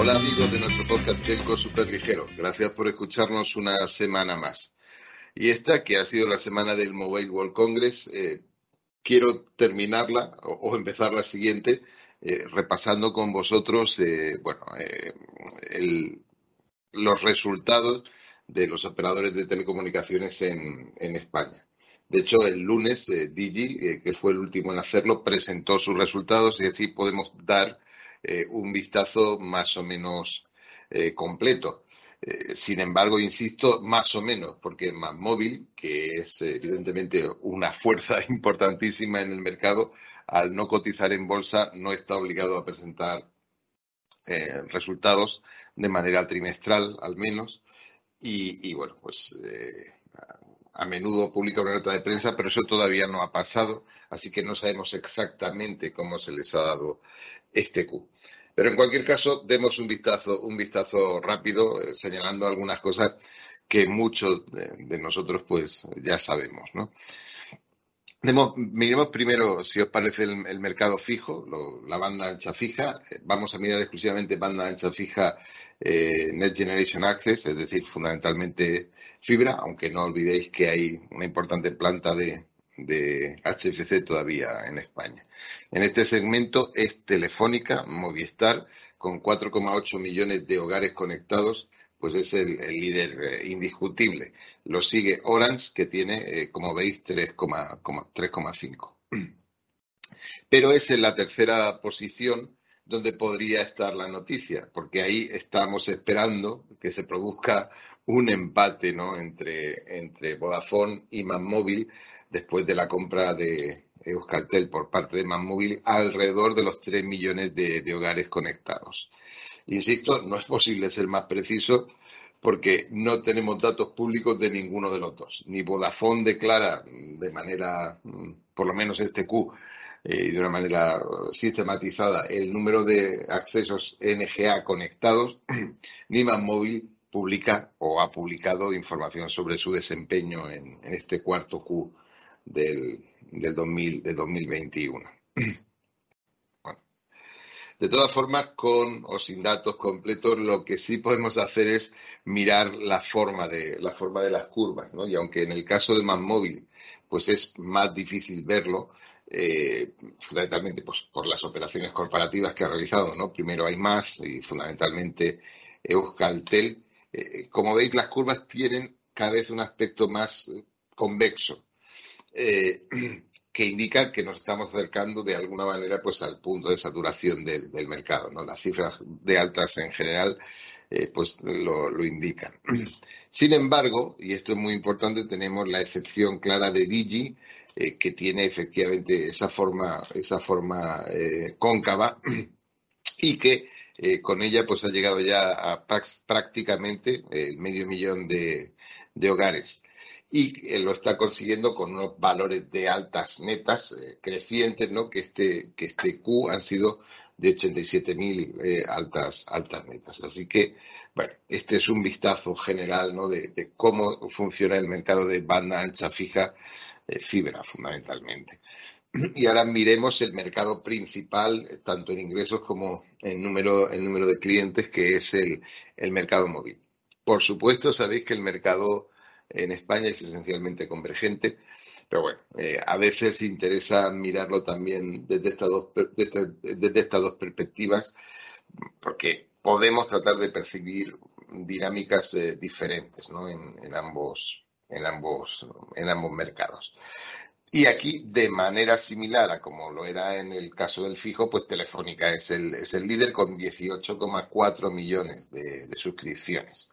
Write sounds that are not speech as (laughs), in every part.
Hola amigos de nuestro podcast Telco Super Ligero. Gracias por escucharnos una semana más. Y esta, que ha sido la semana del Mobile World Congress, eh, quiero terminarla o, empezar la siguiente eh, repasando con vosotros eh, bueno, los resultados de los operadores de telecomunicaciones en, España. De hecho, el lunes Digi, que fue el último en hacerlo, presentó sus resultados y así podemos dar un vistazo más o menos completo. Eh, sin embargo, insisto, más o menos, porque móvil, que es evidentemente una fuerza (laughs) importantísima en el mercado, al no cotizar en bolsa, no está obligado a presentar eh, resultados de manera trimestral, al menos. Y, bueno, pues eh, a menudo publica una nota de prensa, pero eso todavía no ha pasado, así que no sabemos exactamente cómo se les ha dado este Q. Pero en cualquier caso, demos un vistazo, un vistazo rápido, eh, señalando algunas cosas que muchos de, nosotros pues ya sabemos, ¿no? miremos primero, si os parece, el, mercado fijo, la banda ancha fija. Vamos a mirar exclusivamente banda ancha fija eh, Net Generation Access, es decir, fundamentalmente fibra, aunque no olvidéis que hay una importante planta de, de HFC todavía en España. En este segmento es Telefónica, Movistar, con 4,8 millones de hogares conectados, pues es el, líder eh, indiscutible. Lo sigue Orange, que tiene, eh, como veis, 3,5. (clears throat) Pero es en la tercera posición donde podría estar la noticia, porque ahí estamos esperando que se produzca un empate ¿no? entre, entre Vodafone y Manmóvil después de la compra de Euskaltel por parte de Manmóvil alrededor de los 3 millones de, hogares conectados. Insisto, no es posible ser más preciso porque no tenemos datos públicos de ninguno de los dos. Ni Vodafone declara de manera, mm, por lo menos este Q, eh, de una manera sistematizada el número de accesos NGA conectados, (clears throat) ni Manmóvil publica o ha publicado información sobre su desempeño en este cuarto Q del, del, 2000, 2021. (clears throat) De todas formas, con o sin datos completos, lo que sí podemos hacer es mirar la forma de, la forma de las curvas, ¿no? Y aunque en el caso de móvil pues es más difícil verlo, eh, fundamentalmente pues, por las operaciones corporativas que ha realizado, ¿no? Primero hay más y fundamentalmente Euskaltel. Eh, como veis, las curvas tienen cada vez un aspecto más eh, convexo. (clears throat) Que indica que nos estamos acercando de alguna manera pues al punto de saturación del, mercado. ¿no? Las cifras de altas en general pues lo, indican. (clears throat) Sin embargo, y esto es muy importante, tenemos la excepción clara de Digi, eh, que tiene efectivamente esa forma, esa forma cóncava (clears throat) y que con ella pues ha llegado ya a prácticamente el medio millón de hogares y lo está consiguiendo con unos valores de altas netas eh, crecientes, ¿no? Que este, que este Q han sido de 87.000 eh, altas, altas netas. Así que, bueno, este es un vistazo general, ¿no? De, cómo funciona el mercado de banda ancha fija, fibra fundamentalmente. Y ahora miremos el mercado principal, tanto en ingresos como en número, el número de clientes, que es el, el mercado móvil. Por supuesto, sabéis que el mercado en España es esencialmente convergente, pero bueno, eh, a veces interesa mirarlo también desde estas dos, desde, estas dos perspectivas, porque podemos tratar de percibir dinámicas eh, diferentes ¿no? en, ambos, en, ambos, en ambos mercados. Y aquí, de manera similar a como lo era en el caso del fijo, pues Telefónica es el, es el líder con 18,4 millones de, suscripciones.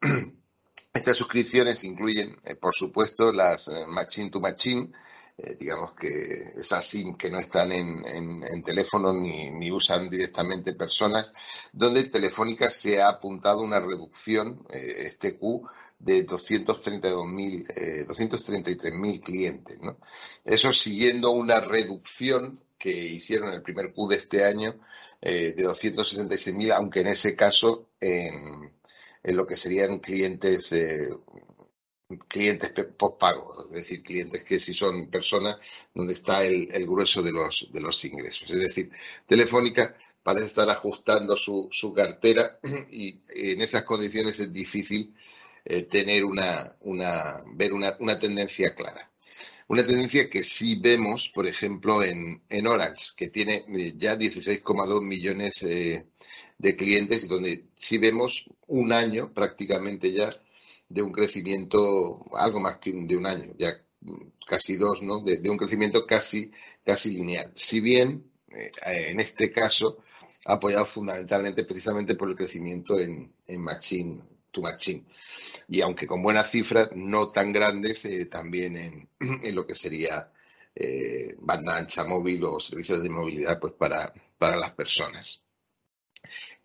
(clears throat) Estas suscripciones incluyen, eh, por supuesto, las eh, Machine to Machine, eh, digamos que esas SIM que no están en, teléfono ni, usan directamente personas, donde Telefónica se ha apuntado una reducción, este Q, de 232.000, 233.000 clientes. ¿no? Eso siguiendo una reducción que hicieron en el primer Q de este año de 266.000, aunque en ese caso en en lo que serían clientes eh, clientes postpago, es decir, clientes que si son personas donde está el, grueso de los, de los ingresos. Es decir, Telefónica parece estar ajustando su, cartera (clears throat) y en esas condiciones es difícil eh, tener una, una, ver una, una, tendencia clara. Una tendencia que sí vemos, por ejemplo, en, en Orange, que tiene eh, ya 16,2 millones eh, de clientes y donde sí vemos un año prácticamente ya de un crecimiento, algo más que de un año, ya casi dos, ¿no? De, un crecimiento casi, casi lineal. Si bien, en este caso, apoyado fundamentalmente precisamente por el crecimiento en, en Machine to Machine. Y aunque con buenas cifras, no tan grandes, eh, también en, en, lo que sería eh, banda ancha móvil o servicios de movilidad pues para, para las personas.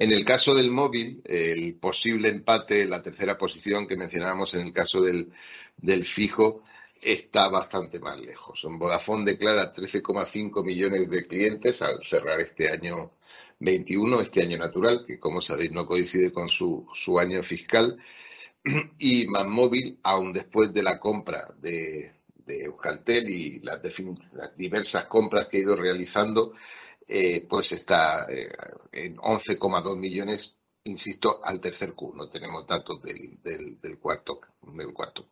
En el caso del móvil, el posible empate, la tercera posición que mencionábamos en el caso del, fijo, está bastante más lejos. Vodafone declara 13,5 millones de clientes al cerrar este año 21, este año natural, que como sabéis no coincide con su, año fiscal, (clears throat) y Manmóvil, aún después de la compra de, de Euskaltel y las, diversas compras que ha ido realizando, eh, pues está eh, en 11,2 millones, insisto, al tercer Q. No tenemos datos del, cuarto, del cuarto Q.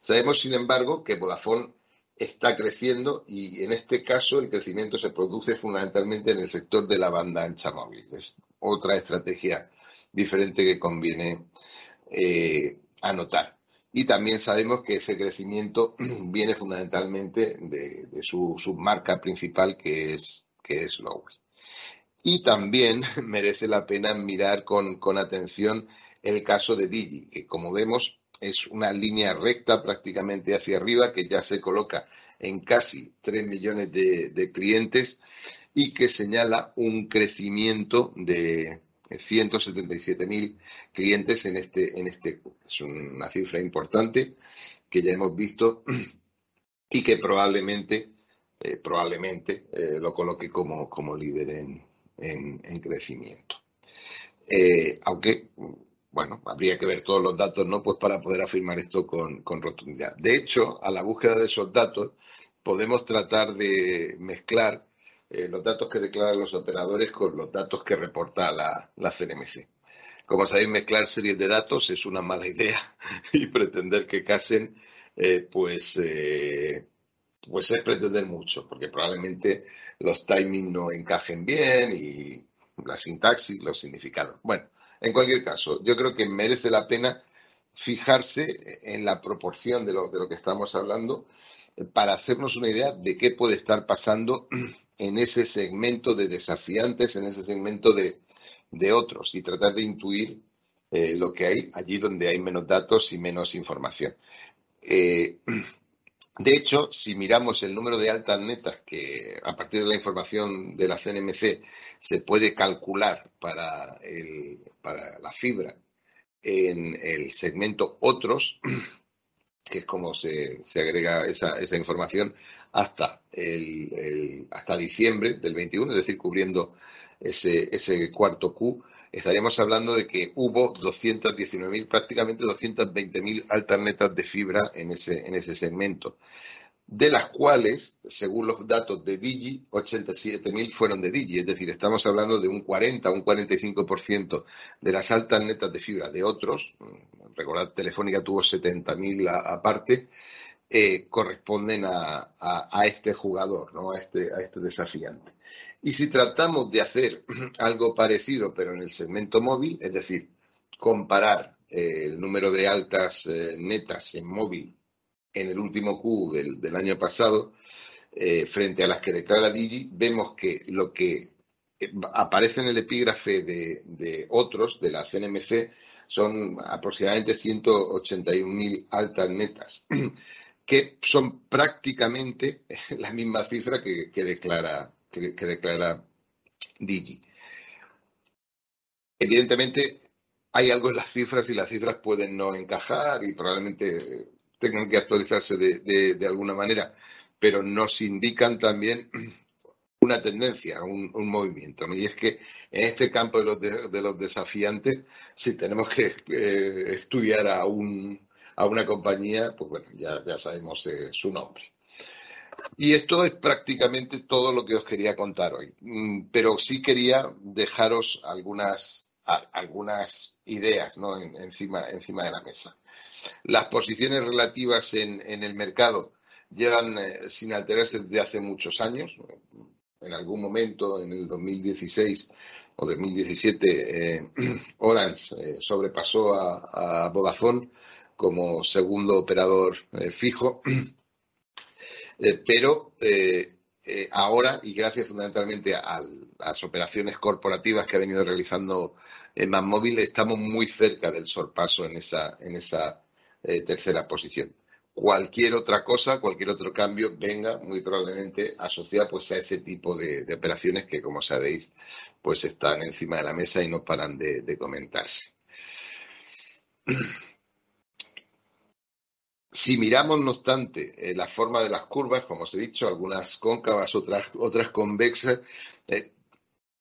Sabemos, sin embargo, que Vodafone está creciendo y en este caso el crecimiento se produce fundamentalmente en el sector de la banda ancha móvil. Es otra estrategia diferente que conviene eh, anotar. Y también sabemos que ese crecimiento (clears throat) viene fundamentalmente de, de su submarca principal que es, que es Lowy. Y también (laughs) merece la pena mirar con, con atención el caso de Digi, que como vemos es una línea recta prácticamente hacia arriba que ya se coloca en casi 3 millones de, clientes y que señala un crecimiento de 177.000 clientes en este, en este. Es una cifra importante que ya hemos visto (clears throat) y que probablemente, eh, probablemente eh, lo coloque como, como líder en, en, crecimiento. Eh, aunque bueno, habría que ver todos los datos, ¿no? Pues para poder afirmar esto con, con, rotundidad. De hecho, a la búsqueda de esos datos podemos tratar de mezclar los datos que declaran los operadores con los datos que reporta la, la CNMC. Como sabéis, mezclar series de datos es una mala (laughs) idea y pretender que casen, pues, pues es pretender mucho, porque probablemente los timings no encajen bien y la sintaxis, los significados. Bueno, en cualquier caso, yo creo que merece la pena fijarse en la proporción de lo, de lo que estamos hablando eh, para hacernos una idea de qué puede estar pasando (clears throat) en ese segmento de desafiantes, en ese segmento de, de otros y tratar de intuir eh, lo que hay allí donde hay menos datos y menos información. Eh, (clears throat) de hecho, si miramos el número de altas netas que a partir de la información de la CNMC se puede calcular para, el, para la fibra en el segmento otros, que es como se, agrega esa, esa, información hasta, el, hasta diciembre del 21, es decir, cubriendo ese, ese cuarto Q, estaríamos hablando de que hubo 219.000, prácticamente 220.000 alternetas de fibra en ese, en ese segmento, de las cuales, según los datos de Digi, 87.000 fueron de Digi, es decir, estamos hablando de un 40, un 45% de las altas netas de fibra de otros, recordad, Telefónica tuvo 70.000 aparte, eh, corresponden a, a, a, este jugador, ¿no? a, este, a este desafiante. Y si tratamos de hacer (clears throat) algo parecido, pero en el segmento móvil, es decir, comparar eh, el número de altas eh, netas en móvil en el último Q del, del año pasado, eh, frente a las que declara Digi, vemos que lo que aparece en el epígrafe de, de otros, de la CNMC, son aproximadamente 181.000 altas netas, (clears throat) que son prácticamente (laughs) la misma cifra que, que declara, que, declara Digi. Evidentemente, hay algo en las cifras y las cifras pueden no encajar y probablemente tengan que actualizarse de, alguna manera, pero nos indican también una tendencia, un, movimiento. Y es que en este campo de los, de, los desafiantes, si tenemos que eh, estudiar a, un, a una compañía, pues bueno, ya, ya sabemos eh, su nombre. Y esto es prácticamente todo lo que os quería contar hoy. Mm, pero sí quería dejaros algunas, algunas ideas encima, encima de la mesa. Las posiciones relativas en, el mercado llevan eh, sin alterarse desde hace muchos años. En algún momento, en el 2016 o 2017, eh, (clears throat) Orange eh, sobrepasó a, a, Vodafone como segundo operador fijo. (clears throat) pero ahora, y gracias fundamentalmente a, las operaciones corporativas que ha venido realizando móvil estamos muy cerca del sorpaso en esa, en esa eh, tercera posición. Cualquier otra cosa, cualquier otro cambio venga muy probablemente asociado pues a ese tipo de, operaciones que, como sabéis, pues están encima de la mesa y no paran de, comentarse. (clears throat) Si miramos, no obstante, eh, la forma de las curvas, como os he dicho, algunas cóncavas, otras, otras convexas, eh,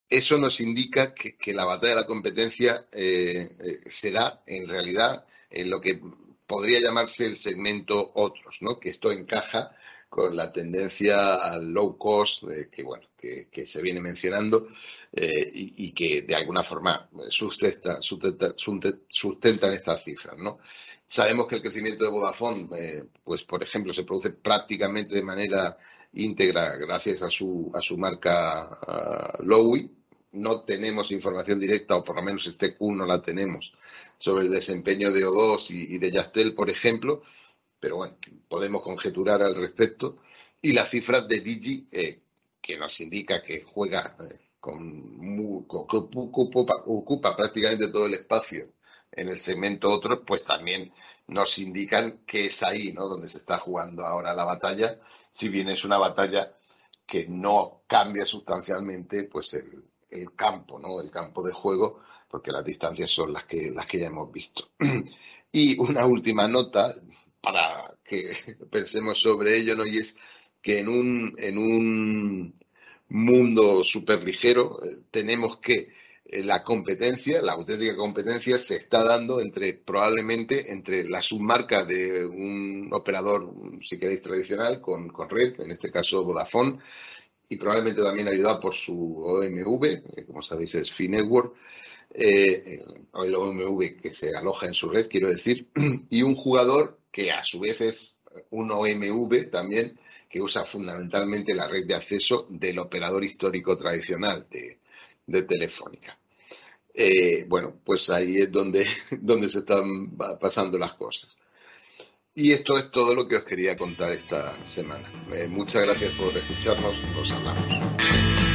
eso nos indica que, la batalla de la competencia eh, se da en realidad en lo que podría llamarse el segmento otros, ¿no? Que esto encaja con la tendencia al low cost que bueno que, se viene mencionando eh, y, que de alguna forma sustenta, sustentan estas cifras, ¿no? Sabemos que el crecimiento de Vodafone, pues por ejemplo, se produce prácticamente de manera íntegra gracias a su, a su marca uh, Lowy, no tenemos información directa, o por lo menos este Q no la tenemos, sobre el desempeño de O2 y, de Yastel, por ejemplo, pero bueno, podemos conjeturar al respecto. Y las cifras de Digi, eh, que nos indica que juega eh, con, ocupa, prácticamente todo el espacio en el segmento otro, pues también nos indican que es ahí, ¿no? Donde se está jugando ahora la batalla, si bien es una batalla que no cambia sustancialmente, pues el, el campo, ¿no? El campo de juego, porque las distancias son las que, las que ya hemos visto. (clears throat) Y una última nota para que (laughs) pensemos sobre ello, ¿no? Y es que en un, en un mundo súper ligero eh, tenemos que eh, la competencia, la auténtica competencia se está dando entre probablemente entre la submarca de un operador, si queréis, tradicional con, con red, en este caso Vodafone, y probablemente también ayudado por su OMV, que como sabéis es Finetwork, eh, el OMV que se aloja en su red, quiero decir, (clears throat) y un jugador que a su vez es un OMV también, que usa fundamentalmente la red de acceso del operador histórico tradicional de, Telefónica. Eh, bueno, pues ahí es donde, (laughs) donde se están pasando las cosas. Y esto es todo lo que os quería contar esta semana. Eh, muchas gracias por escucharnos. Os hablamos.